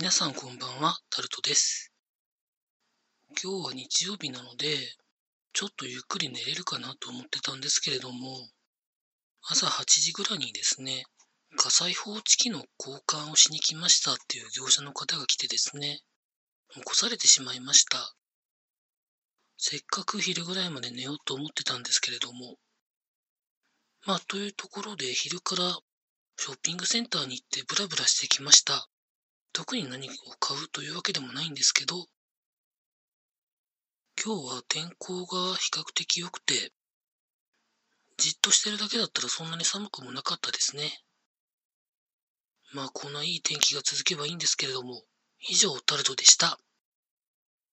皆さんこんばんは、タルトです。今日は日曜日なので、ちょっとゆっくり寝れるかなと思ってたんですけれども、朝8時ぐらいにですね、火災報知器の交換をしに来ましたっていう業者の方が来てですね、起こされてしまいました。せっかく昼ぐらいまで寝ようと思ってたんですけれども、まあというところで昼からショッピングセンターに行ってブラブラしてきました。特に何かを買うというわけでもないんですけど、今日は天候が比較的良くて、じっとしてるだけだったらそんなに寒くもなかったですね。まあこんないい天気が続けばいいんですけれども、以上タルトでした。